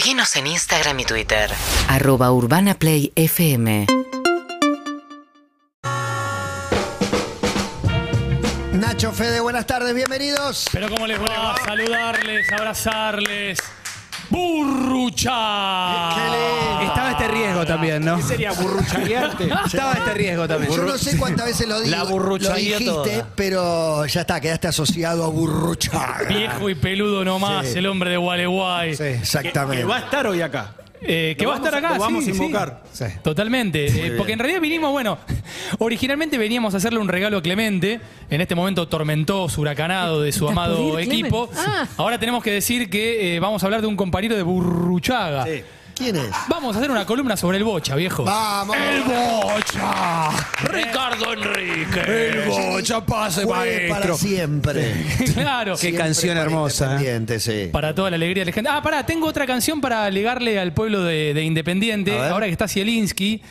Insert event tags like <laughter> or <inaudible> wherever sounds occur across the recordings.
Seguinos en Instagram y Twitter. arroba urbanaplayfm Nacho Fede, buenas tardes, bienvenidos. Pero cómo les va saludarles, abrazarles. ¡Burrucha! Estaba este riesgo también, ¿no? ¿Qué sería burruchaguearte? <laughs> Estaba este riesgo también. Yo no sé cuántas veces lo, digo, La lo burruchaguía dijiste, toda. pero ya está, quedaste asociado a burruchar. Viejo y peludo nomás, Sí. el hombre de Gualeguay. Sí, Exactamente. Que va a estar hoy acá. Eh, que Lo va a estar acá, lo vamos sí, a invocar. sí. Totalmente, eh, porque en realidad vinimos, bueno, <laughs> originalmente veníamos a hacerle un regalo a Clemente, en este momento tormentoso, huracanado de su ¿Estás amado ir, equipo. Ah. Ahora tenemos que decir que eh, vamos a hablar de un compañero de Burruchaga. ¿Quién es? Vamos a hacer una columna sobre el bocha, viejo. Vamos. ¡El bocha! Ricardo Enrique. El bocha pase, para siempre. claro. Qué canción para hermosa, ¿eh? Independiente, sí. Para toda la alegría de la gente. Ah, pará, tengo otra canción para alegarle al pueblo de, de Independiente. A ver. Ahora que está Zielinski,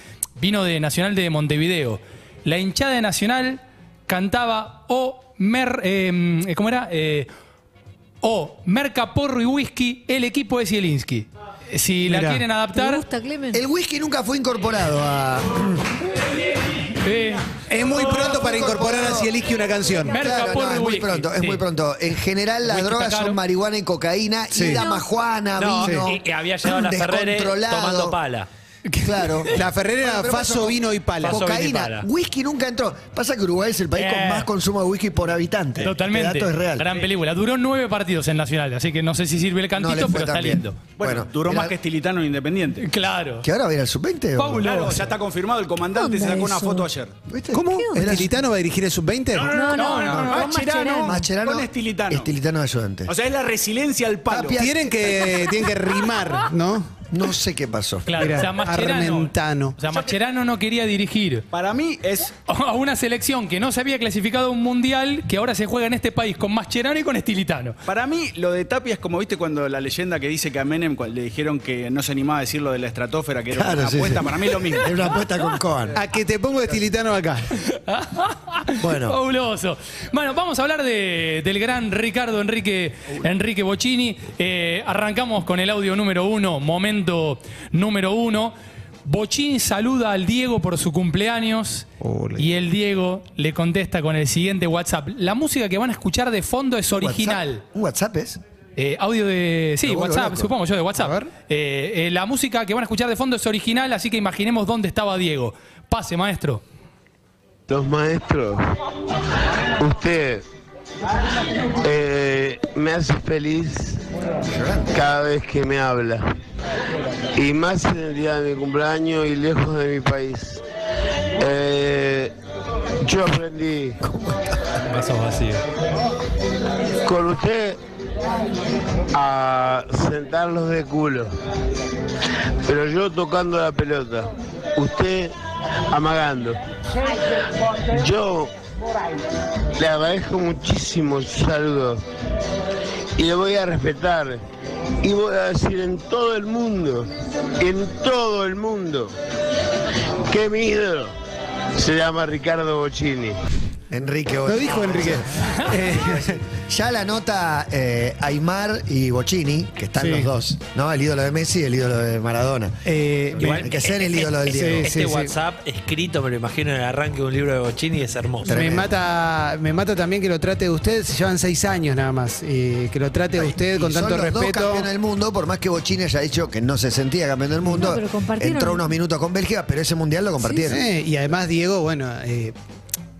vino de Nacional de Montevideo. La hinchada de Nacional cantaba O Mer. eh, ¿Cómo era? Eh, o Merca, Porro y Whisky, el equipo de Zielinski. Si la quieren ¿Te adaptar. gusta, Clemen? El whisky nunca fue incorporado a. eh, Es muy pronto para incorporar a Zielinski una canción. Claro, no, es muy pronto, es Sí. muy pronto. En general las Whisky drogas está caro. son marihuana y cocaína Sí. y damajuana, No, vino. y, y había llegado la Ferrere descontrolado. tomando pala. Claro. <laughs> La Ferrera Bueno, pero Faso, vino y pala. Faso, vino y Cocaína, pala. whisky nunca entró. Pasa que Uruguay es el país Eh. con más consumo de whisky por habitante. Totalmente. Este dato es real. Gran película. Duró nueve partidos en Nacional, así que no sé si sirve el No cantito, fue pero está bien. lindo. Bueno, duró era- más que Estilitano en Independiente. Claro. ¿Que ahora va a ir al sub-20? o- Paulo. Claro, ya está confirmado. El comandante se ¿Dónde sacó una eso? foto ayer. ¿Viste? ¿Cómo? Era ¿El Tilitano va a dirigir el sub-20? No, no, no, con Mascherano. Mascherano. Con Estilitano. Estilitano de ayudante. O sea, es la resiliencia al palo. Tapia- Tienen que, <laughs> tienen que rimar, ¿no? No sé qué pasó. Claro, Mira, o sea, Mascherano, Armentano. o sea, Mascherano no quería dirigir Para mí es <laughs> a una selección que no se había clasificado a un mundial que ahora se juega en este país con Mascherano y con Estilitano. Para mí, lo de Tapia es como, viste, cuando la leyenda que dice que a Menem cual- le dijeron que no se animaba a decir lo de la estratosfera, que era Claro, una sí, apuesta, sí. para mí es lo mismo. Es una apuesta con Coan. A que te pongo Estilitano acá. <laughs> Bueno, Fabuloso. Bueno, vamos a hablar de- del gran Ricardo Enrique, Enrique Bocini. Eh, arrancamos con el audio número uno, momento número uno. Bocini saluda al Diego por su cumpleaños Ole. y el Diego le contesta con el siguiente WhatsApp. La música que van a escuchar de fondo es original. WhatsApp. ¿Un WhatsApp es? Eh, audio de. Sí, WhatsApp, supongo yo de WhatsApp. A ver. Eh, eh, la música que van a escuchar de fondo es original, así que imaginemos dónde estaba Diego. Pase, maestro. Los maestros, usted eh, me hace feliz cada vez que me habla. Y más en el día de mi cumpleaños y lejos de mi país. Eh, yo aprendí con usted a sentarlos de culo. Pero yo tocando la pelota, usted amagando. Yo le agradezco muchísimo su saludo y le voy a respetar y voy a decir en todo el mundo, en todo el mundo, que mi ídolo se llama Ricardo Bocini. Enrique. Lo dijo Enrique. <laughs> Eh, ya la nota eh, Aymar y Bocini, que están Sí. los dos, ¿no? El ídolo de Messi y el ídolo de Maradona. Eh, Igual que ser el ídolo del sí, Diego. sí, Este WhatsApp escrito, me lo imagino en el arranque de un libro de Bocini, es hermoso. Me Tremendo. mata, me mata también que lo trate de usted, se llevan seis años nada más, y que lo trate de usted Y con son tanto los dos respeto. campeones del mundo, por más que Bocini haya dicho que no se sentía campeón del mundo. No, pero compartieron. entró unos minutos con Bélgica, pero ese mundial lo compartieron. Sí, y además Diego, bueno, eh,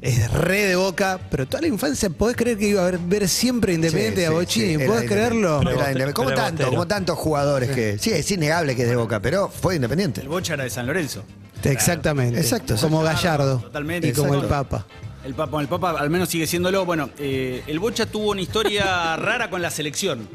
es re de boca, pero toda la infancia podés creer que iba a ver, ver siempre Independiente Sí, a sí, Bocini, sí, ¿podés creerlo? Era como tanto, como tantos jugadores que. Sí, es innegable que es de boca, pero fue independiente. El Bocha era de San Lorenzo. Exactamente. Exacto, Como. Gallardo. Totalmente, Y como el. Papa. El Papa, el Papa al menos sigue siéndolo. Bueno, eh, el Bocha tuvo una historia <laughs> rara con la selección.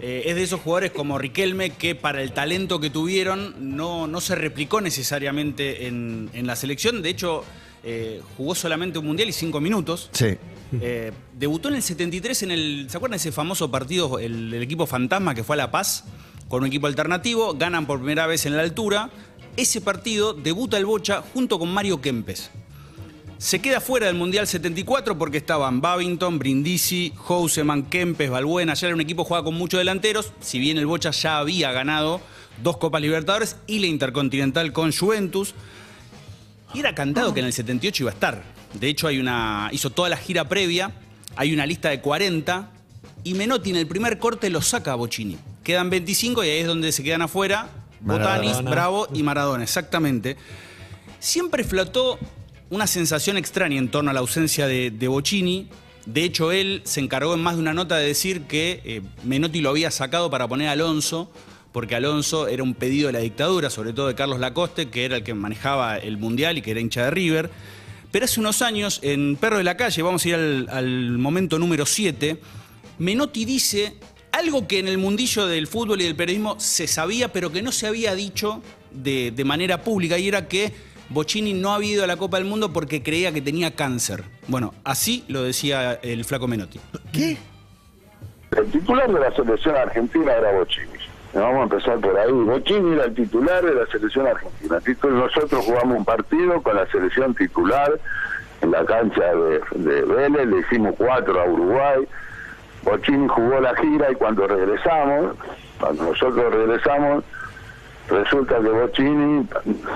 Eh, es de esos jugadores como Riquelme que para el talento que tuvieron no, no se replicó necesariamente en, en la selección. De hecho, eh, jugó solamente un mundial y cinco minutos. Sí. Eh, debutó en el 73 en el. ¿Se acuerdan de ese famoso partido, el, el equipo fantasma que fue a La Paz? Con un equipo alternativo, ganan por primera vez en la altura. Ese partido debuta el Bocha junto con Mario Kempes. Se queda fuera del Mundial 74 porque estaban Babington, Brindisi, Houseman, Kempes, Balbuena. Ya era un equipo jugaba con muchos delanteros. Si bien el Bocha ya había ganado dos Copas Libertadores y la Intercontinental con Juventus. Y era cantado que en el 78 iba a estar. De hecho, hay una, hizo toda la gira previa. Hay una lista de 40. Y Menotti en el primer corte lo saca a Bocini. Quedan 25 y ahí es donde se quedan afuera Botanis, Maradona. Bravo y Maradona, exactamente. Siempre flotó una sensación extraña en torno a la ausencia de, de Bocini. De hecho, él se encargó en más de una nota de decir que eh, Menotti lo había sacado para poner a Alonso, porque Alonso era un pedido de la dictadura, sobre todo de Carlos Lacoste, que era el que manejaba el Mundial y que era hincha de River. Pero hace unos años, en Perro de la Calle, vamos a ir al, al momento número 7, Menotti dice algo que en el mundillo del fútbol y del periodismo se sabía, pero que no se había dicho de, de manera pública, y era que Bocini no había ido a la Copa del Mundo porque creía que tenía cáncer. Bueno, así lo decía el flaco Menotti. ¿Qué? El titular de la selección argentina era Bocini. Vamos a empezar por ahí. Bocini era el titular de la selección argentina. Nosotros jugamos un partido con la selección titular en la cancha de, de Vélez, le hicimos cuatro a Uruguay. Bocini jugó la gira y cuando regresamos, cuando nosotros regresamos, resulta que Bocini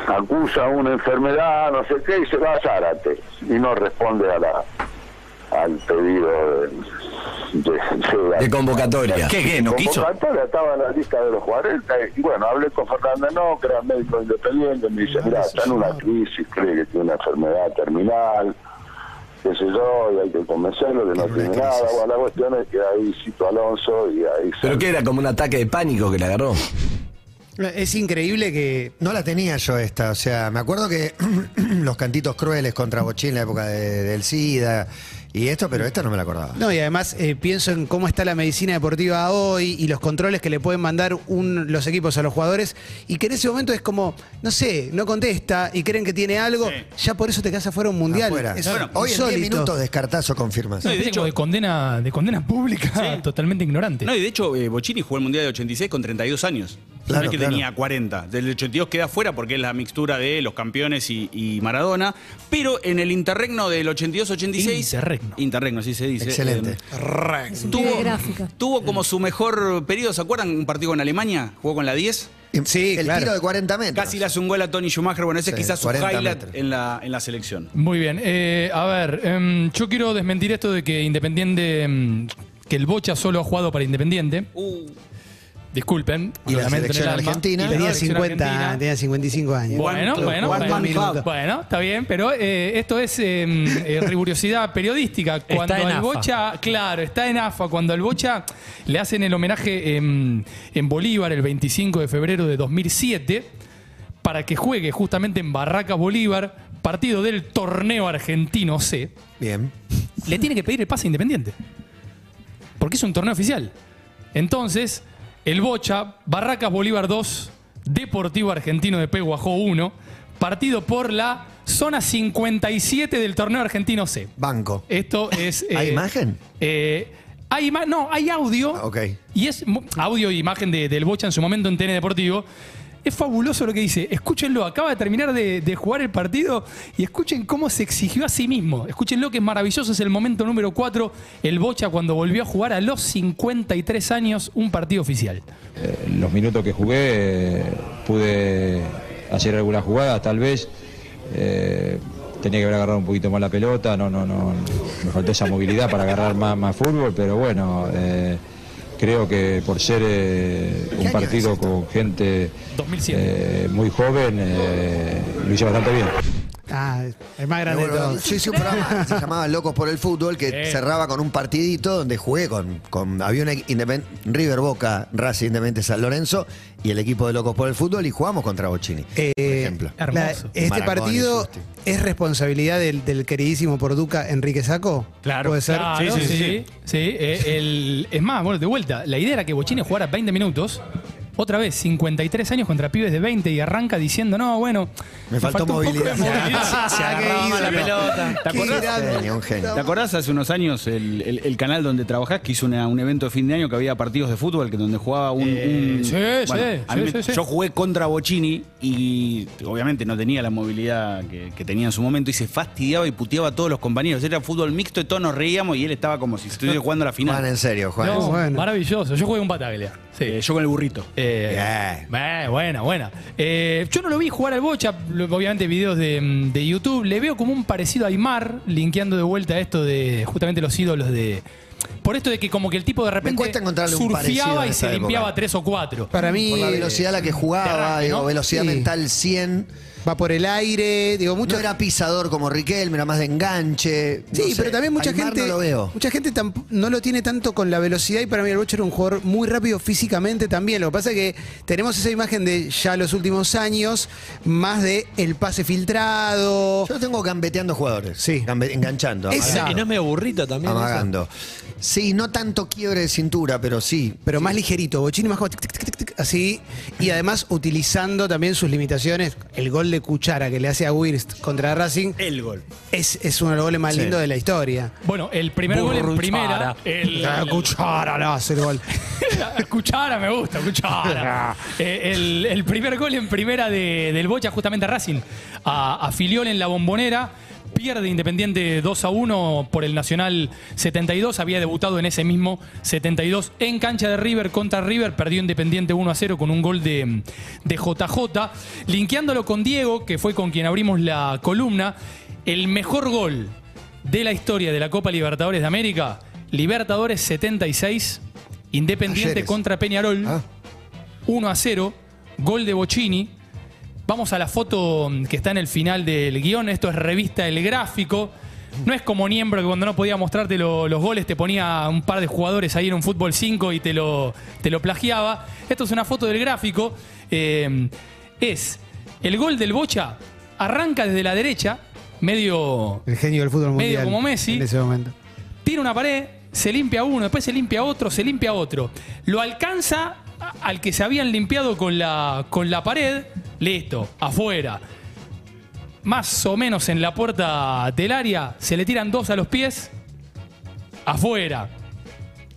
acusa una enfermedad, no sé qué, y se va a Zárate y no responde a la al pedido de, de- De convocatoria. ¿Qué, qué? ¿No quiso? Convocatoria estaba en la lista de los 40 y bueno, hablé con Fernández no, que era médico independiente, me dice, mira, está en una crisis, cree que tiene una enfermedad terminal, qué sé yo, y hay que convencerlo que no Tiene nada. Bueno, la cuestión es que ahí cito a Alonso y ahí... ¿Pero qué era? ¿Como un ataque de pánico que le agarró? Es increíble que. No la tenía yo esta, o sea, me acuerdo que <clears throat> los cantitos crueles contra Bochín en la época de- del SIDA y esto, pero esta no me la acordaba. No, y además eh, pienso en cómo está la medicina deportiva hoy y los controles que le pueden mandar un- los equipos a los jugadores y que en ese momento es como, no sé, no contesta y creen que tiene algo, Sí. ya por eso te quedas afuera un mundial. Afuera. Es Bueno, Hoy en 10 insólito. minutos descartazo confirmas. No, de de, hecho- de condena, de condena pública totalmente ignorante. No, y de hecho, eh, Bocini jugó el Mundial de 86 con 32 años. Claro, que claro. tenía 40. Del 82 queda fuera porque es la mixtura de los campeones y, y Maradona. Pero en el interregno del 82-86. Interregno. Interregno, así se dice. Excelente. eh, Tiene tuvo, gráfica. tuvo como su mejor periodo, ¿se acuerdan? Un partido con Alemania, jugó con la 10. Sí, el claro. tiro de 40 metros. Casi le hace un gol a Tony Schumacher. Bueno, ese Sí, es quizás su 40 highlight en la, en la selección. Muy bien. eh, a ver, em, yo quiero desmentir esto de que Independiente. em, que el Bocha solo ha jugado para Independiente. Uh, Disculpen. Y la selección argentina. La Tenía selección 50, argentina. tenía 55 años. Bueno, bueno, bueno, está bien, pero eh, esto es eh, eh, rigurosidad periodística. Cuando en el AFA. Bocha, claro, está en AFA, cuando el Bocha le hacen el homenaje en, en Bolívar el 25 de febrero de 2007 para que juegue justamente en Barracas Bolívar, partido del torneo argentino C, Bien. le tiene que pedir el pase independiente. Porque es un torneo oficial. Entonces, el Bocha, Barracas Bolívar 2, Deportivo Argentino de Peguajó 1, partido por la zona 57 del torneo argentino C. Banco. Esto es. <laughs> ¿Hay eh, imagen? eh, hay ima- no, hay audio. Ah, ok. Y es audio e imagen de- del Bocha en su momento en TN Deportivo. Es fabuloso lo que dice. Escúchenlo, acaba de terminar de, jugar el partido y escuchen cómo se exigió a sí mismo. Escúchenlo que es maravilloso, es el momento número 4, el Bocha cuando volvió a jugar a los 53 años un partido oficial. los minutos que jugué eh, pude hacer algunas jugadas, tal vez eh, tenía que haber agarrado un poquito más la pelota, no, no, no, me faltó esa movilidad para agarrar más, más fútbol, pero bueno, eh, creo que por ser eh, ¿Qué un partido con gente 2007. eh, muy joven, eh, lo hice bastante bien. Ah, el más grande de todos. Yo hice un programa que se llamaba Locos por el Fútbol que cerraba con un partidito donde jugué con, con había un independ- River Boca, Racing Independiente San Lorenzo y el equipo de Locos por el Fútbol y jugamos contra Bochini, Eh, por ejemplo. Hermoso. la- este Marangoni, partido Susti. es responsabilidad del, del queridísimo Porduca Enrique Saco. Claro. ¿Puede ser? Claro, sí, sí. sí, eh, el- es más, bueno, de vuelta, la idea era que Bochini jugara 20 minutos Otra vez, 53 años contra pibes de 20 y arranca diciendo, no, bueno. Me faltó un poco de movilidad. movilidad". Se <laughs> agarraba la pelota. ¿Te acordás? Genio, un genio. ¿Te acordás hace unos años el, el- el canal donde trabajás que hizo una- un evento de fin de año que había partidos de fútbol que donde jugaba un. Eh, un- sí, sí, me-. Yo jugué contra Bocini y obviamente no tenía la movilidad que, que tenía en su momento y se fastidiaba y puteaba a todos los compañeros. Era fútbol mixto y todos nos reíamos y él estaba como si estuviera <laughs> jugando la final. Juan, en serio, Juan. No, bueno. maravilloso. Yo jugué con Pataglia. Sí. Eh, yo con el burrito. Eh, eh, buena, buena. Eh, yo no lo vi jugar al Bocha, obviamente videos de, de YouTube. Le veo como un parecido a Aymar, linkeando de vuelta esto de justamente los ídolos de. Por esto de que como que el tipo de repente surfeaba y se limpiaba tres o cuatro. Para mí Por la velocidad a la que jugaba, digo, ¿no? velocidad Sí. mental 100. Va por el aire, digo, mucho. No era pisador como Riquelme, era más de enganche. Sí, no sé. pero también mucha Aymar gente no lo veo. mucha gente no lo tiene tanto con la velocidad y para mí el Bocha era un jugador muy rápido físicamente también. Lo que pasa es que tenemos esa imagen de ya los últimos años más de el pase filtrado. Yo lo tengo gambeteando jugadores. Sí. Gambe- enganchando. Esa- amagando. Y no es medio burrito también. eso? Sí, no tanto quiebre de cintura, pero sí. pero más ligerito, Bochini más como tic, tic, tic, tic, tic, así y además utilizando también sus limitaciones. El gol de Cuchara que le hace a Wirst contra Racing El gol. es, es uno de los goles más Sí. lindos de la historia. Bueno, el primer gol en Burruchara. primera. El, La Cuchara le hace el gol. <laughs> Cuchara me gusta, cuchara. <laughs> Eh, el, el primer gol en primera de- del Bocha, justamente a Racing, a, a Filiol en la bombonera. Pierde Independiente 2 a 1 por el Nacional 72. Había debutado en ese mismo 72 en cancha de River contra River. Perdió Independiente 1 a 0 con un gol de, de JJ. Linkeándolo con Diego, que fue con quien abrimos la columna. El mejor gol de la historia de la Copa Libertadores de América. Libertadores 76. Independiente Ayeres. contra Peñarol. Ah. 1 a 0, gol de Bocini. Vamos a la foto que está en el final del guion. Esto es revista El Gráfico. No es como Niembro que cuando no podía mostrarte lo- los goles te ponía un par de jugadores ahí en un fútbol 5 y te lo, te lo plagiaba. Esto es una foto del gráfico. Eh, es el gol del Bocha. Arranca desde la derecha, medio El genio del fútbol Medio mundial. como Messi. En ese momento. tira una pared, se limpia uno, después se limpia otro, se limpia otro. Lo alcanza al que se habían limpiado con la, con la pared, listo, afuera. Más o menos en la puerta del área, se le tiran dos a los pies, afuera.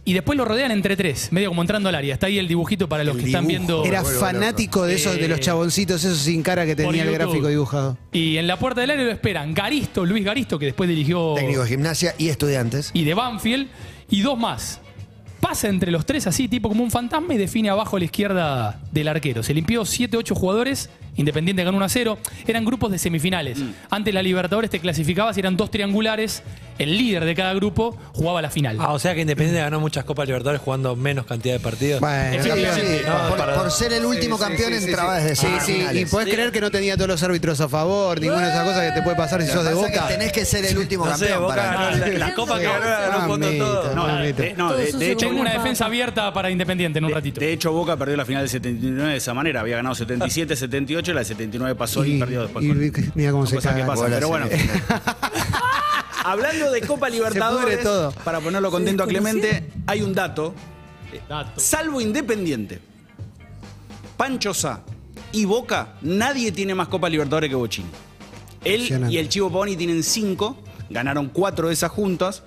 Y después lo rodean entre tres, medio como entrando al área. Está ahí el dibujito para los El que están viendo. Era fanático de esos, de los Eh, chaboncitos, esos sin cara que tenía el gráfico dibujado. Y en la puerta del área lo esperan Garisto, Luis Garisto, que después dirigió Técnico de gimnasia y estudiantes. y de Banfield, y dos más. Pasa entre los tres así, tipo como un fantasma, y define abajo a la izquierda del arquero. Se limpió 7-8 jugadores, Independiente ganó 1 a 0. Eran grupos de semifinales. Antes la Libertadores te clasificabas y eran dos triangulares. El líder de cada grupo jugaba la final. Ah, o sea que Independiente ganó muchas Copas Libertadores jugando menos cantidad de partidos. Bueno, Sí, sí, No, por, ser el último Sí, campeón sí, sí, entraba sí. desde Sí, sí, y podés creer que no tenía todos los árbitros a favor, ninguna de esas cosas que te puede pasar si sos de es que Boca. tenés que ser el último No sé, campeón Boca para ganó la, la Copa que ganó la ganó con Mamita, todo. No, de, no, de- de hecho, Tengo una defensa abierta para Independiente en un ratito. de hecho, Boca perdió la final del 79 de esa manera. Había ganado 77, 78, la del 79 pasó y, Y- perdió después. y con- mira cómo se que caga. pasan, pero bueno. <laughs> Hablando de Copa Libertadores, todo. para ponerlo contento a Clemente, hay un dato. Salvo Independiente, Pancho Sá y Boca, nadie tiene más Copa Libertadores que Bochín. Él y el Chivo Pavoni tienen cinco, ganaron cuatro de esas juntas.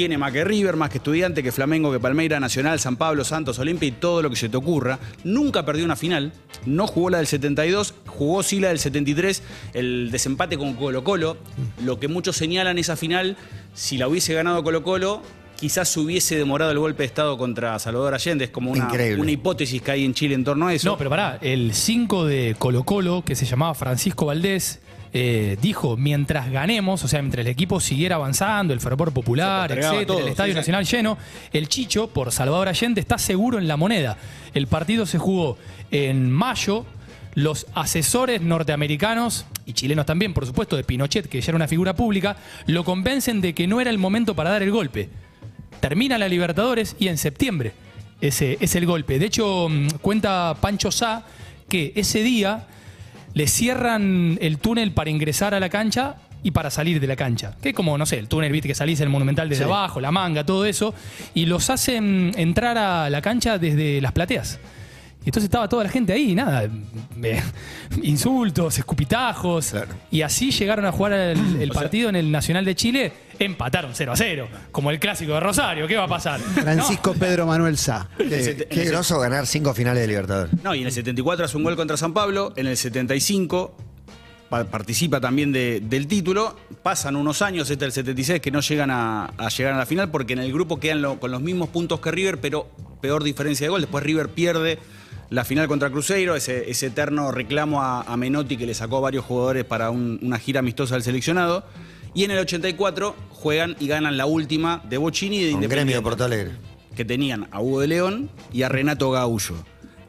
Tiene más que River, más que Estudiante, que Flamengo, que Palmeira, Nacional, San Pablo, Santos, Olimpia y todo lo que se te ocurra. Nunca perdió una final, no jugó la del 72, jugó sí la del 73, el desempate con Colo Colo. Lo que muchos señalan esa final, si la hubiese ganado Colo Colo, quizás se hubiese demorado el golpe de Estado contra Salvador Allende. Es como una, hipótesis que hay en Chile en torno a eso. No, pero pará, el 5 de Colo Colo, que se llamaba Francisco Valdés, eh, dijo, mientras ganemos, o sea, mientras el equipo siguiera avanzando, el fervor popular, etcétera, todo, el Estadio sí, sí. Nacional lleno, el Chicho, por Salvador Allende, está seguro en la moneda. El partido se jugó en mayo. Los asesores norteamericanos y chilenos también, por supuesto, de Pinochet, que ya era una figura pública, lo convencen de que no era el momento para dar el golpe. Termina la Libertadores y en septiembre ese es el golpe. De hecho, mm, cuenta Pancho Sá que ese día le cierran el túnel para ingresar a la cancha y para salir de la cancha. Que es como, no sé, el túnel, viste, que salís del Monumental desde Sí. abajo, la manga, todo eso. Y los hacen entrar a la cancha desde las plateas. Y entonces estaba toda la gente ahí, nada, eh, insultos, escupitajos. Y así llegaron a jugar el, <clears throat> el partido en el Nacional de Chile, empataron 0 a 0, como el clásico de Rosario, ¿qué va a pasar? Francisco Pedro Manuel Sá. Qué groso ganar cinco finales de Libertadores. No, y en el 74 hace un gol contra San Pablo, en el 75 pa- participa también de- del título, pasan unos años, este el 76, que no llegan a, a llegar a la final porque en el grupo quedan lo- con los mismos puntos que River, pero peor diferencia de gol. Después River pierde la final contra Cruzeiro, ese, ese eterno reclamo a, a Menotti que le sacó varios jugadores para un- una gira amistosa al seleccionado. Y en el 84 juegan y ganan la última de Bocini y de Independiente gremio de Porto Alegre. que tenían a Hugo de León y a Renato Gaullo.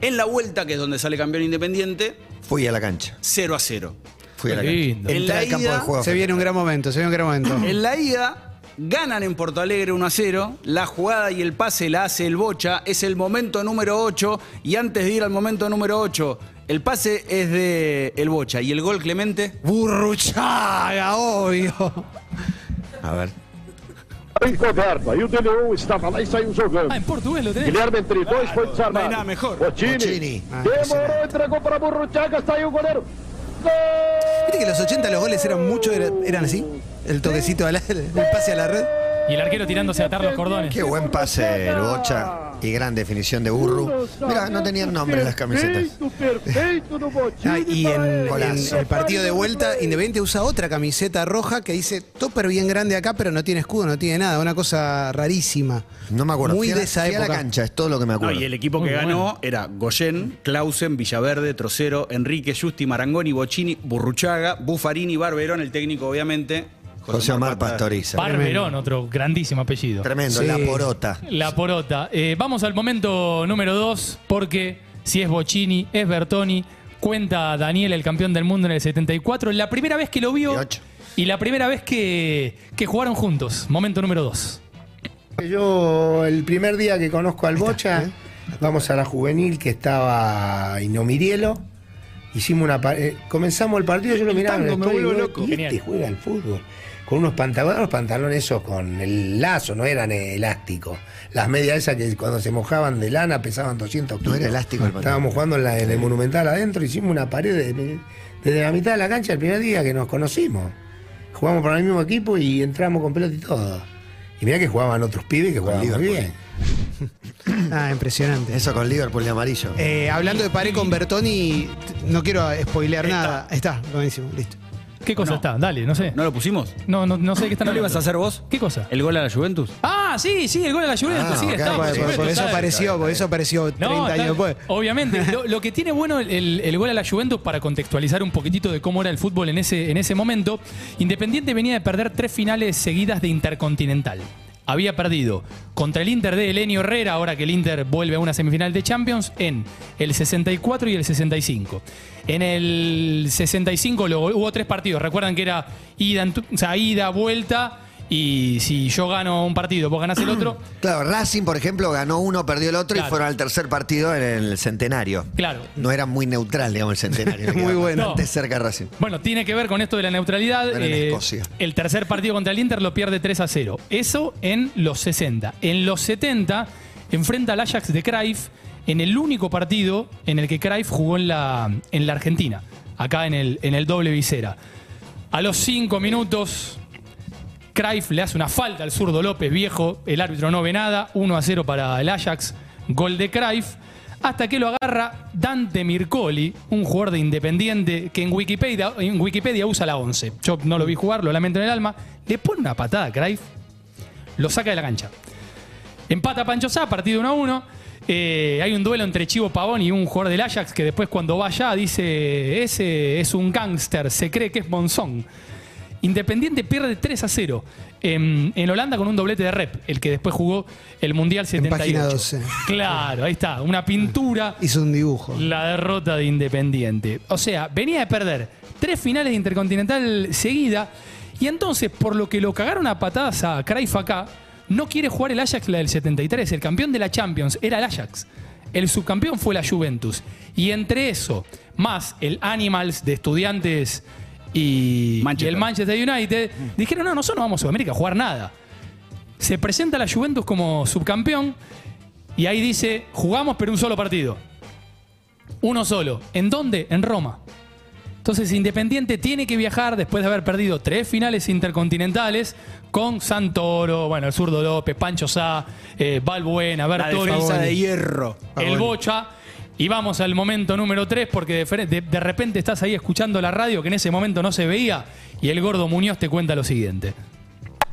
En la vuelta, que es donde sale campeón independiente, Fui a la cancha. 0 a 0. Fui a la cancha. lindo. En la al campo ida- de juego. Se viene un gran momento, se viene un gran momento. En la ida, ganan en Porto Alegre 1 a 0. La jugada y el pase la hace el Bocha. Es el momento número 8. Y antes de ir al momento número 8, el pase es de el Bocha. ¿Y el gol, Clemente? Burruchaga, obvio. A ver. Roberto, aí o Deleon estava lá e saiu jogando. Ah, en portugués lo tenés. Guilherme entre dois foi No desarmado. hay nada mejor. Botini. Ah, Demorou, entregou para Burruchaga, saiu o goleiro. Gol! Viste que en los 80 los goles eran mucho, era- eran así. El toquecito, a la- el pase a la red. Y el arquero tirándose a atar los cordones. Qué buen pase el Bocha y gran definición de Burru. Mira, no tenían nombre las camisetas. Ah, y en, el partido de vuelta, Independiente usa otra camiseta roja que dice topper bien grande acá, pero no tiene escudo, no tiene nada. Una cosa rarísima. No me acuerdo. Muy Fui de esa fui a la época. cancha, es todo lo que me No, acuerdo. y el equipo Muy que ganó bueno. era Goyen, Clausen, Villaverde, Trocero, Enrique, Justi, Marangoni, Bocini, Burruchaga, Buffarini, Barberón, el técnico, obviamente. José Omar Pastoriza. Barberón, otro grandísimo apellido. Tremendo, Sí. la porota. La porota. Eh, vamos al momento número 2, porque si es Bocini, es Bertoni, cuenta Daniel, el campeón del mundo en el 74, la primera vez que lo vio 18. y la primera vez que, que jugaron juntos. Momento número 2. Yo el primer día que conozco al Bocha, vamos a la juvenil que estaba Inomirielo. Hicimos una pa- eh, comenzamos el partido, yo lo miraba en el tango, me vuelvo loco. "Y este Genial. juega al fútbol. Con unos pantalones, los pantalones esos con el lazo, no eran elásticos. Las medias esas que cuando se mojaban de lana pesaban 200 kilos. No era elástico el pantalón. Estábamos jugando en, la- en el Monumental adentro, hicimos una pared de- desde la mitad de la cancha el primer día que nos conocimos. Jugamos para el mismo equipo y entramos con pelota y todo. Y mira que jugaban otros pibes que jugaban muy Liverpool. bien. <laughs> Ah, impresionante. Eso con Liverpool de amarillo. Eh, hablando de pared con Bertoni, no quiero spoilear nada. Está, buenísimo, listo. ¿Qué cosa está? Dale, no sé. ¿No lo pusimos? No, no, no sé qué están ¿No lo ibas a hacer vos? ¿Qué cosa? ¿El gol a la Juventus? Ah, sí, sí, el gol de la Juventus, Ah, sí, está. Por, eso está, apareció, por eso apareció 30 No, años está- después. Obviamente. <laughs> Lo, lo que tiene bueno el, el gol a la Juventus, para contextualizar un poquitito de cómo era el fútbol en ese, en ese momento, Independiente venía de perder tres finales seguidas de Intercontinental. Había perdido contra el Inter de Elenio Herrera, ahora que el Inter vuelve a una semifinal de Champions, en el 64 y el 65. En el 65 lo- hubo tres partidos. Recuerdan que era ida, ida, vuelta. Y si yo gano un partido, vos ganás el otro. <clears throat> Claro, Racing, por ejemplo, ganó uno, perdió el otro Claro. y fueron al tercer partido en el centenario. Claro. No era muy neutral, digamos, el centenario. <laughs> Muy bueno. Bastante cerca Racing. Bueno, tiene que ver con esto de la neutralidad. En Escocia. El tercer partido contra el Inter lo pierde 3 a 0. Eso en los 60. En los 70 enfrenta al Ajax de Cruyff en el único partido en el que Cruyff jugó en la, en la Argentina, acá en el, en el doble visera. A los 5 minutos, Cruyff le hace una falta al zurdo López viejo, el árbitro no ve nada, 1 a 0 para el Ajax, gol de Cruyff, hasta que lo agarra Dante Mircoli, un jugador de Independiente que en Wikipedia, usa la 11. Yo no lo vi jugar, lo lamento en el alma, le pone una patada a Cruyff, lo saca de la cancha. Empata Pancho Sá, partido 1 a 1. Eh, hay un duelo entre Chivo Pavón y un jugador del Ajax que después cuando va allá dice, ese es un gángster, se cree que es Monzón. Independiente pierde 3 a 0 en, en Holanda con un doblete de rep, el que después jugó el Mundial 78. página 12. Claro, ahí está, una pintura, Hizo un dibujo. la derrota de Independiente. O sea, venía de perder tres finales de Intercontinental seguida y entonces, por lo que lo cagaron a patadas a acá, no quiere jugar el Ajax la del 73. El campeón de la Champions era el Ajax. El subcampeón fue la Juventus. Y entre eso, más el Animals de estudiantes y, el Manchester United, dijeron, no, nosotros no vamos a Sudamérica a jugar nada. Se presenta la Juventus como subcampeón y ahí dice, jugamos pero un solo partido. Uno solo. ¿En dónde? En Roma. Entonces Independiente tiene que viajar después de haber perdido tres finales intercontinentales con Santoro, bueno, el zurdo López, Pancho Sá, eh, Balbuena, Bertoli, de hierro. el Bocha. Y vamos al momento número 3 porque de, repente estás ahí escuchando la radio que en ese momento no se veía y el gordo Muñoz te cuenta lo siguiente.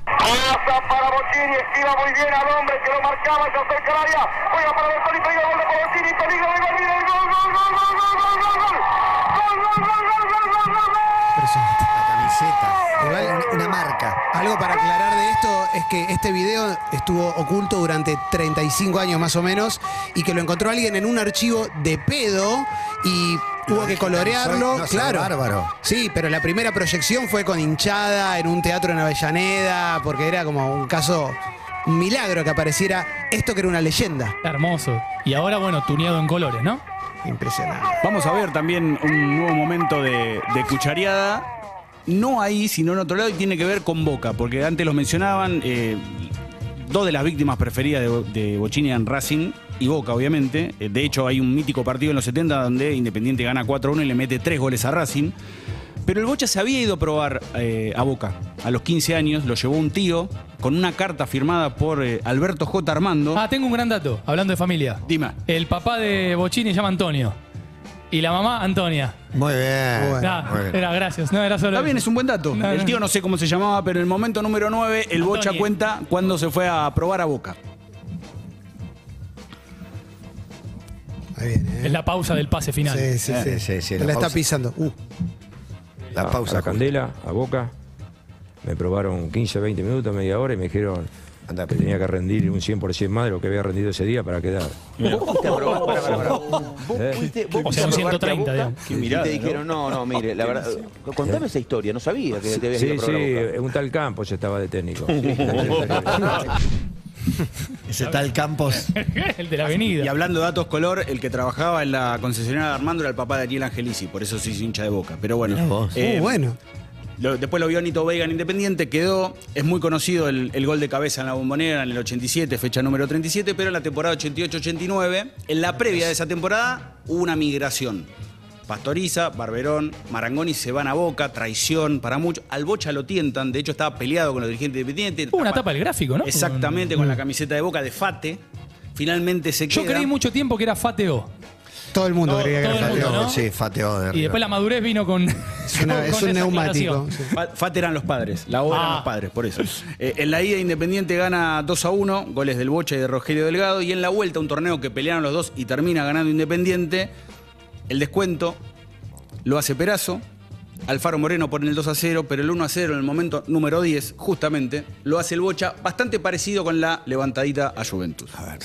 Para muy bien al hombre que lo marcaba, gol gol, gol, gol, gol, gol, gol, gol, gol, gol, gol. Gol, gol, gol, gol, gol, camiseta. Igual, Una- marca. Algo para aclarar de esto es que este video estuvo oculto durante 35 años más o menos y que lo encontró alguien en un archivo de pedo y hubo que colorearlo. No claro. bárbaro. Sí, pero la primera proyección fue con hinchada en un teatro en Avellaneda porque era como un caso, un milagro que apareciera esto que era una leyenda. Hermoso. Y ahora, bueno, tuneado en colores, ¿no? Impresionante. Vamos a ver también un nuevo momento de, de cuchareada. No ahí, sino en otro lado, y tiene que ver con Boca, porque antes los mencionaban, eh, dos de las víctimas preferidas de, de Bochini eran Racing y Boca, obviamente. Eh, de hecho, hay un mítico partido en los 70 donde Independiente gana 4-1 y le mete tres goles a Racing. Pero el Bocha se había ido a probar eh, a Boca. A los 15 años lo llevó un tío con una carta firmada por eh, Alberto J. Armando. Ah, tengo un gran dato, hablando de familia. Dime. El papá de Bochini se llama Antonio. Y la mamá, Antonia. Muy bien. Muy bien. era gracias, no era solo. Está bien, es un buen dato. No, el no. tío no sé cómo se llamaba, pero en el momento número 9, el Bocha cuenta cuando se fue a probar a Boca. Ahí viene, ¿eh? Es la pausa del pase final. Sí, sí, sí. Sí, sí, la la está pisando. Uh, La pausa. A la Candela, a Boca. Me probaron 15, 20 minutos, media hora y me dijeron Anda, que tenía que rendir un 100% más de lo que había rendido ese día para quedar. Vos fuiste a probar, pará, pará, pará. <laughs> Vos ¿Eh? fuiste, vos O sea, un probarte a 130, Boca digamos. y mirada, te dijeron, no, no, mire, la <laughs> verdad, contame esa historia, no sabía que te habías ido Sí, a sí, probar un tal Campos estaba de técnico. <laughs> Ese tal Campos. el de la avenida. Y hablando de datos color, el que trabajaba en la concesionaria de Armando era el papá de Ariel Angelici, por eso sí es hincha de Boca. Pero bueno, eh, uh, bueno. Lo- después lo vio Nito Veiga en Independiente, quedó, es muy conocido el, el gol de cabeza en la bombonera en el 87, fecha número 37, pero en la temporada 88-89, en la previa de esa temporada, hubo una migración. Pastoriza, Barberón, Marangoni se van a Boca, traición para muchos. Al Bocha lo tientan, de hecho estaba peleado con los dirigentes independientes. Hubo una tapa del gráfico, ¿no? Exactamente, con la camiseta de Boca de Fate. Finalmente se Yo queda. creí mucho tiempo que era Fateo. Todo el mundo Todo- creía que era el mundo, Fateo. ¿no? Sí, Fateo de Y después la madurez vino con. Es, una- <laughs> con es un esa neumático. aclaración. sí. Fa- Fate eran los padres, la obra eran Ah. los padres, por eso. Eh, en la ida Independiente gana 2 a 1, goles del Bocha y de Rogelio Delgado, y en la vuelta un torneo que pelearon los dos y termina ganando Independiente, el descuento lo hace Perazo, Alfaro Moreno pone el 2 a 0, pero el 1 a 0 en el momento número 10, justamente, lo hace el Bocha, bastante parecido con la levantadita a Juventus. A ver.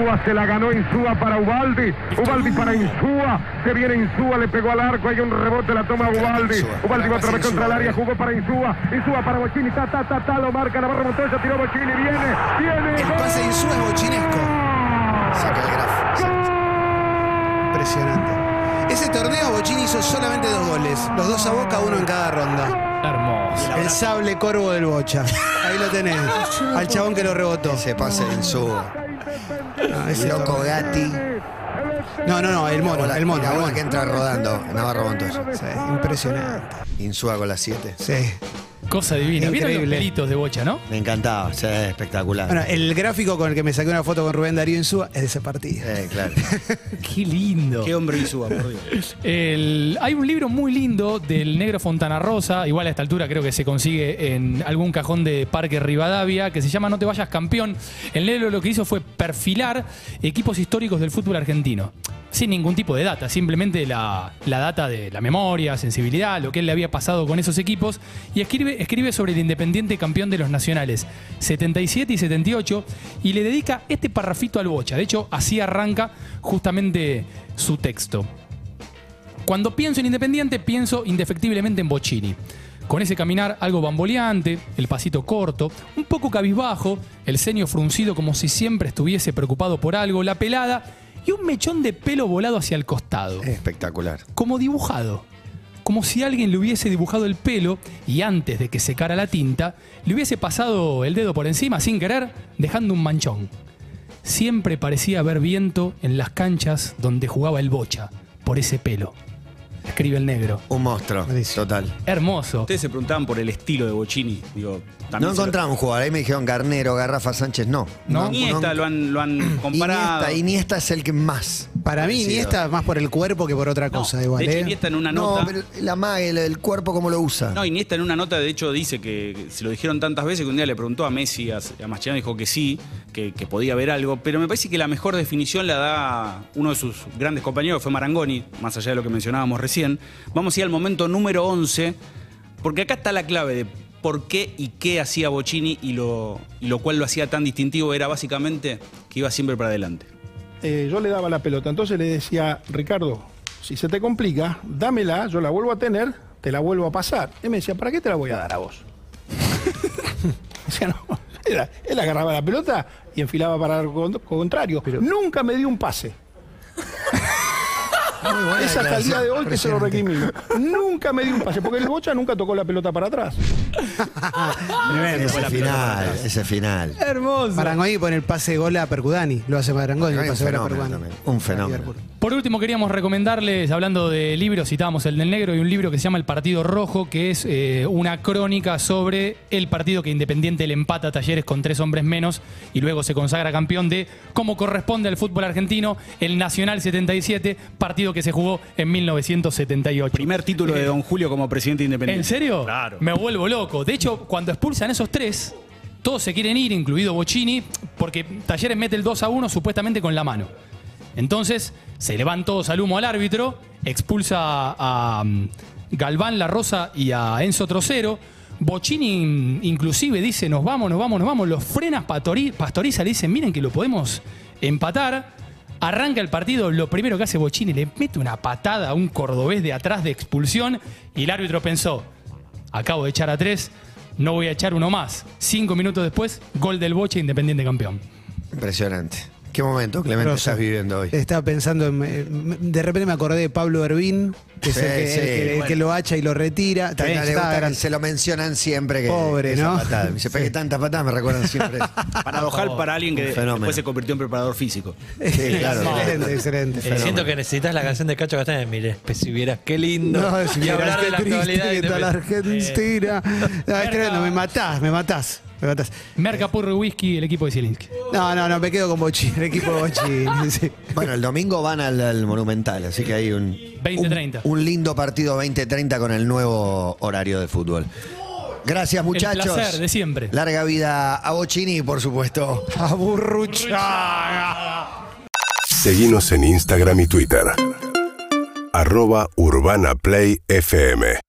Insúa se la ganó Insúa para Ubaldi. Ubaldi para Insúa. Se viene Insúa, le pegó al arco. Hay un rebote, la toma Ubaldi. Ubaldi va otra vez contra el área, jugó para Insúa. Insúa para Bochini. Ta, ta, ta, ta, lo marca. Navarro Montoya tiró Bochini. Viene, viene. El pase de Insúa es bochinesco. Saca el grafo. Impresionante. Ese torneo Bochini hizo solamente dos goles. Los dos a boca, uno en cada ronda. Hermoso. El sable corvo del Bocha. Ahí lo tenés. <laughs> Al chabón que lo rebotó. Ese pase de Insúa. Ese El loco. Gatti. No, no, no, el mono, La- el mono. la el bola mono. que entra rodando. Navarro Montoya. Sí, impresionante. Insúa con las 7. Sí. Cosa divina. ¿Vieron los Increíble. pelitos de bocha, no? Me encantaba. Sí, espectacular. Bueno, el gráfico con el que me saqué una foto con Rubén Darío Insúa es de ese partido. Eh, claro. <laughs> Qué lindo. Qué hombre Insúa, por Dios. El- hay un libro muy lindo del negro Fontana Rosa, igual a esta altura creo que se consigue en algún cajón de Parque Rivadavia, que se llama No te vayas campeón. El negro lo que hizo fue perfilar equipos históricos del fútbol argentino, sin ningún tipo de data, simplemente la, la data de la memoria, sensibilidad, lo que él le había pasado con esos equipos, y escribe, escribe sobre el Independiente campeón de los nacionales 77 y 78, y le dedica este parrafito al Bocha. De hecho, así arranca justamente su texto. Cuando pienso en Independiente, pienso indefectiblemente en Bocini. Con ese caminar algo bamboleante, el pasito corto, un poco cabizbajo, el ceño fruncido como si siempre estuviese preocupado por algo, la pelada y un mechón de pelo volado hacia el costado. Espectacular. Como dibujado. Como si alguien le hubiese dibujado el pelo y antes de que secara la tinta, le hubiese pasado el dedo por encima sin querer, dejando un manchón. siempre parecía haber viento en las canchas donde jugaba el Bocha, por ese pelo. Escribe el negro. Un monstruo, total. Hermoso. Ustedes se preguntaban por el estilo de Bocini. Digo, también No se lo- encontramos un jugador. Ahí me dijeron Garnero, Garrafa Sánchez, no. Iniesta lo han, lo han <clears throat> comparado. Iniesta, Iniesta es el que más. Para mí, parecido. Iniesta más por el cuerpo que por otra cosa, igual. de hecho, ¿eh? Iniesta en una No, nota. pero la magia, el, el cuerpo, cómo lo usa. No, Iniesta en una nota, de hecho, dice que se lo dijeron tantas veces que un día le preguntó a Messi, a, a Mascherano, dijo que sí, que, que podía ver algo, pero me parece que la mejor definición la da uno de sus grandes compañeros, fue Marangoni, más allá de lo que mencionábamos recién. Vamos a ir al momento número 11, porque acá está la clave de por qué y qué hacía Bocini y lo, y lo cual lo hacía tan distintivo, era básicamente que iba siempre para adelante. Eh, yo le daba la pelota, entonces le decía, Ricardo, si se te complica, dámela, yo la vuelvo a tener, te la vuelvo a pasar. Y me decía, ¿para qué te la voy a dar a vos? <laughs> o sea, no, él agarraba la pelota y enfilaba para el con- contrario. Nunca me dio un pase. Es hasta el día de hoy que se lo recrimino. Nunca me dio un pase, porque el Bocha nunca tocó la pelota para atrás. <laughs> ese final, ese final. Hermoso. Marangoni pone el pase de gol a Percudani. Lo hace Marangoni, el Un pase de gol a fenómeno Percudani. también, Un fenómeno. Por último, queríamos recomendarles, hablando de libros, citábamos el del negro y un libro que se llama El Partido Rojo, que es eh, una crónica sobre el partido que Independiente le empata a Talleres con tres hombres menos y luego se consagra campeón de cómo corresponde al fútbol argentino, el Nacional 77, partido que se jugó en 1978. Primer título de Don Julio como presidente independiente. ¿En serio? Claro. Me vuelvo loco. De hecho, cuando expulsan esos tres, todos se quieren ir, incluido Bocini, porque Talleres mete el 2 a 1 supuestamente con la mano. Entonces, se le van todos al humo al árbitro, expulsa a, mm, Galván, La Rosa y a Enzo Trocero. Bocini mm, inclusive dice, nos vamos, nos vamos, nos vamos. Los frenas Pastori- Pastoriza, le dicen, miren que lo podemos empatar. Arranca el partido, lo primero que hace Bocini, le mete una patada a un cordobés de atrás de expulsión y el árbitro pensó, acabo de echar a tres, no voy a echar uno más. Cinco minutos después, gol del Boche, Independiente campeón. Impresionante. ¿Qué momento, Clemente, estás viviendo hoy? Estaba pensando, en- eh, de repente me acordé de Pablo Hervín, que es el Sí, que, sí, el que- el bueno. que lo hacha y lo retira. Que También no le estaba gusta que gran- se lo mencionan siempre que Pobre, ¿no? patada. Me Dice, pegué tantas patadas, me recuerdan siempre. eso". <laughs> Paradojal para alguien que después se convirtió en preparador físico. <laughs> Sí, claro. Excelente, excelente. Eh, siento que necesitas la canción de Cacho Castaña. Mire, pues si vieras qué lindo. No, si y vieras hablar de qué la triste actualidad. que está la Argentina. No, es tremendo, me matás, me matás. Me matás. Merca Porro y Whisky, el equipo de Zielinski. No, no, no, me quedo con Bochi, el equipo de Bochi. <laughs> <laughs> sí. Bueno, el domingo van al, al Monumental, así que hay un, 20-30. un lindo partido 20-30 con el nuevo horario de fútbol. Gracias, muchachos. El placer de siempre. Larga vida a Bocini y, por supuesto, a Burruchaga. Seguimos en Instagram y Twitter. Arroba Urbana Play FM.